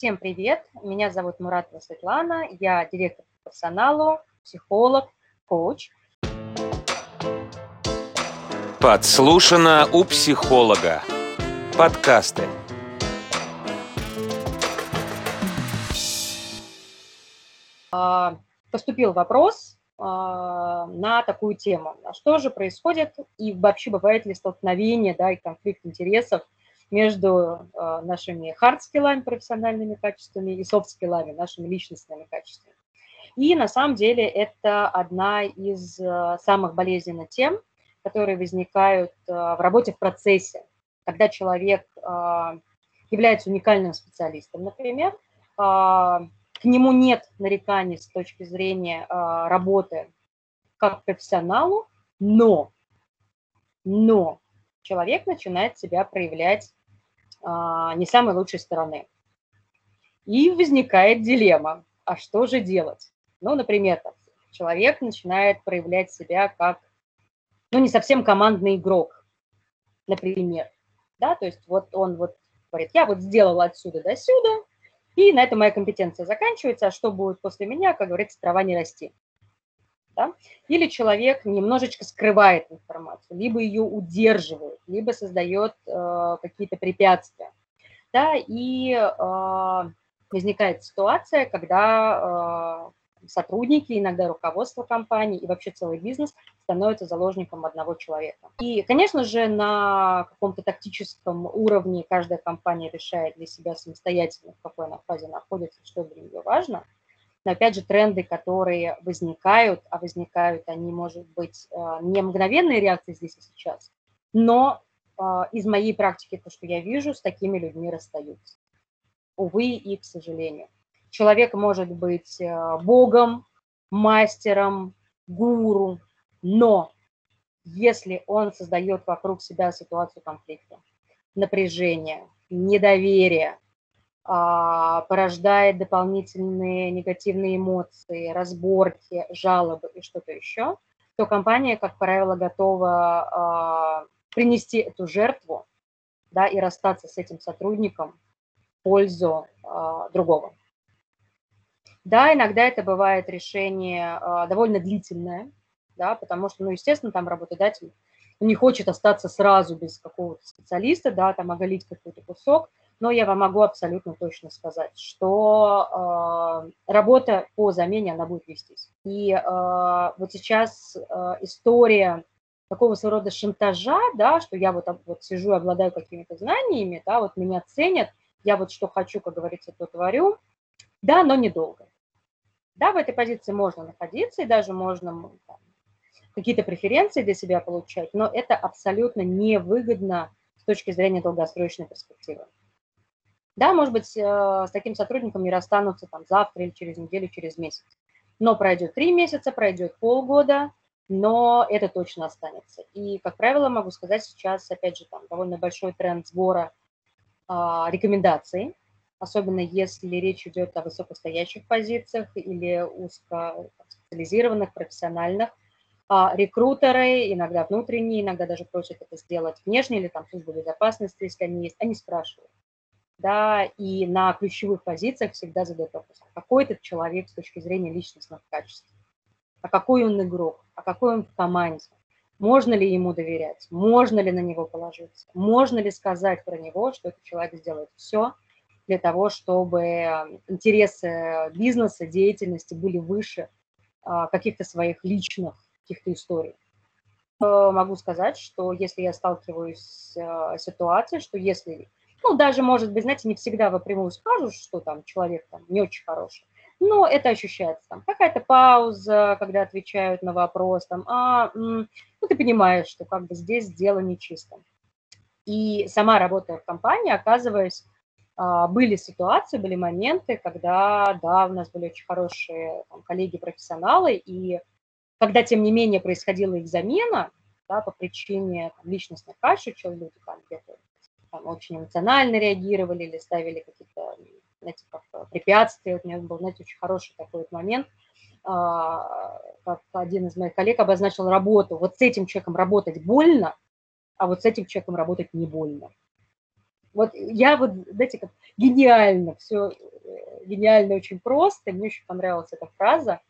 Всем привет, меня зовут Муратова Светлана, я директор по персоналу, психолог, коуч. Подслушано у психолога. Подкасты. А, поступил вопрос а, на такую тему. А что же происходит и вообще бывает ли столкновение да, и конфликт интересов между а, нашими хард-скиллами, профессиональными качествами и софт-скиллами, нашими личностными качествами. И на самом деле это одна из самых болезненных тем, которые возникают в работе в процессе, когда человек является уникальным специалистом, например, к нему нет нареканий с точки зрения работы как профессионалу, но, но человек начинает себя проявлять не самой лучшей стороны. И возникает дилемма, а что же делать? Ну, например, человек начинает проявлять себя как, ну, не совсем командный игрок, например, да, то есть вот он вот говорит, я вот сделал отсюда до сюда, и на этом моя компетенция заканчивается, а что будет после меня, как говорится, трава не расти. Да? Или человек немножечко скрывает информацию, либо ее удерживает, либо создает э, какие-то препятствия. Да? И э, возникает ситуация, когда э, сотрудники, иногда руководство компании и вообще целый бизнес становятся заложником одного человека. И, конечно же, на каком-то тактическом уровне каждая компания решает для себя самостоятельно, в какой она фазе находится, что для нее важно. Но опять же, тренды, которые возникают, а возникают они, может быть, э, не мгновенные реакции здесь и сейчас, но э, из моей практики, то, что я вижу, с такими людьми расстаются. Увы и к сожалению. Человек может быть э, богом, мастером, гуру, но если он создает вокруг себя ситуацию конфликта, напряжения, недоверия, а, порождает дополнительные негативные эмоции, разборки, жалобы и что-то еще, то компания, как правило, готова а, принести эту жертву да, и расстаться с этим сотрудником в пользу а, другого. Да, иногда это бывает решение а, довольно длительное, да, потому что, ну, естественно, там работодатель не хочет остаться сразу без какого-то специалиста, да, там оголить какой-то кусок, но я вам могу абсолютно точно сказать, что э, работа по замене, она будет вестись. И э, вот сейчас э, история такого своего рода шантажа, да, что я вот, вот сижу, обладаю какими-то знаниями, да, вот меня ценят, я вот что хочу, как говорится, то творю, да, но недолго. Да, в этой позиции можно находиться и даже можно какие-то преференции для себя получать, но это абсолютно невыгодно с точки зрения долгосрочной перспективы. Да, может быть, э, с таким сотрудником не расстанутся там завтра или через неделю, через месяц. Но пройдет три месяца, пройдет полгода, но это точно останется. И, как правило, могу сказать, сейчас, опять же, там довольно большой тренд сбора а, рекомендаций особенно если речь идет о высокостоящих позициях или узкоспециализированных, профессиональных. А рекрутеры, иногда внутренние, иногда даже просят это сделать внешне или там служба безопасности, если они есть, они спрашивают. Да, и на ключевых позициях всегда задают вопрос, а какой этот человек с точки зрения личностных качеств, а какой он игрок, а какой он в команде, можно ли ему доверять, можно ли на него положиться, можно ли сказать про него, что этот человек сделает все, для того, чтобы интересы бизнеса, деятельности были выше а, каких-то своих личных каких-то историй. Э, могу сказать, что если я сталкиваюсь с э, ситуацией, что если, ну, даже, может быть, знаете, не всегда прямую скажут, что там человек там не очень хороший, но это ощущается. Там какая-то пауза, когда отвечают на вопрос, там, а, ну, ты понимаешь, что как бы здесь дело нечисто. И сама работая в компании, оказываясь а, были ситуации, были моменты, когда, да, у нас были очень хорошие коллеги-профессионалы, и когда, тем не менее, происходила их замена, да, по причине там, личностных качеств, люди там где-то там, очень эмоционально реагировали или ставили какие-то, знаете, как э, препятствия. Вот у меня был, знаете, очень хороший такой вот момент, а, как один из моих коллег обозначил работу. Вот с этим человеком работать больно, а вот с этим человеком работать не больно. Вот я вот, знаете, как гениально все гениально, очень просто. Мне очень понравилась эта фраза,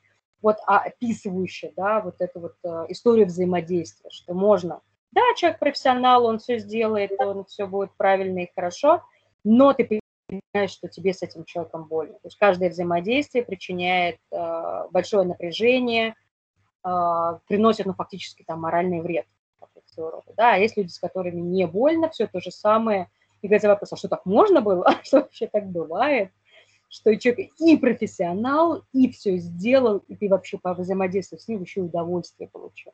вот описывающая, да, вот эту вот э, историю взаимодействия, что можно, да, человек профессионал, он все сделает, он все будет правильно и хорошо, но ты понимаешь, что тебе с этим человеком больно. То есть каждое взаимодействие причиняет э, большое напряжение, э, приносит, ну, фактически там моральный вред. Да, а есть люди, с которыми не больно, все то же самое. И говорится вопрос, а что так можно было? Что вообще так бывает? Что человек и профессионал, и все сделал, и ты вообще по взаимодействию с ним еще удовольствие получил.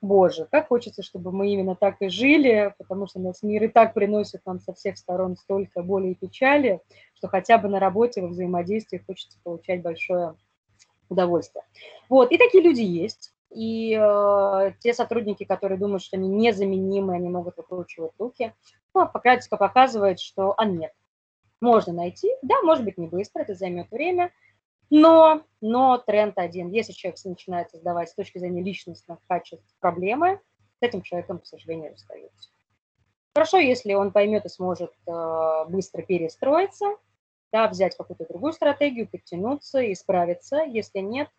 Боже, как хочется, чтобы мы именно так и жили, потому что нас мир и так приносит нам со всех сторон столько боли и печали, что хотя бы на работе во взаимодействии хочется получать большое удовольствие. Вот, и такие люди есть. И э, те сотрудники, которые думают, что они незаменимы, они могут выкручивать руки, ну, практика показывает, что а нет. Можно найти, да, может быть, не быстро, это займет время, но, но тренд один. Если человек начинает создавать с точки зрения личностных качеств проблемы, с этим человеком, к сожалению, расстаются. Хорошо, если он поймет и сможет э, быстро перестроиться, да, взять какую-то другую стратегию, подтянуться и справиться. Если нет,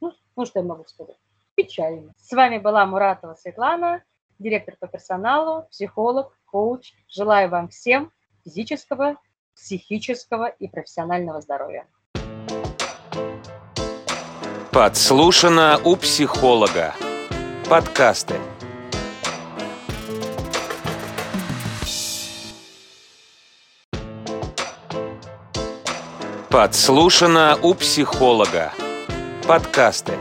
ну, ну что я могу сказать? Печально. С вами была Муратова Светлана, директор по персоналу, психолог, коуч. Желаю вам всем физического, психического и профессионального здоровья. Подслушано у психолога. Подкасты. Подслушано у психолога. Подкасты.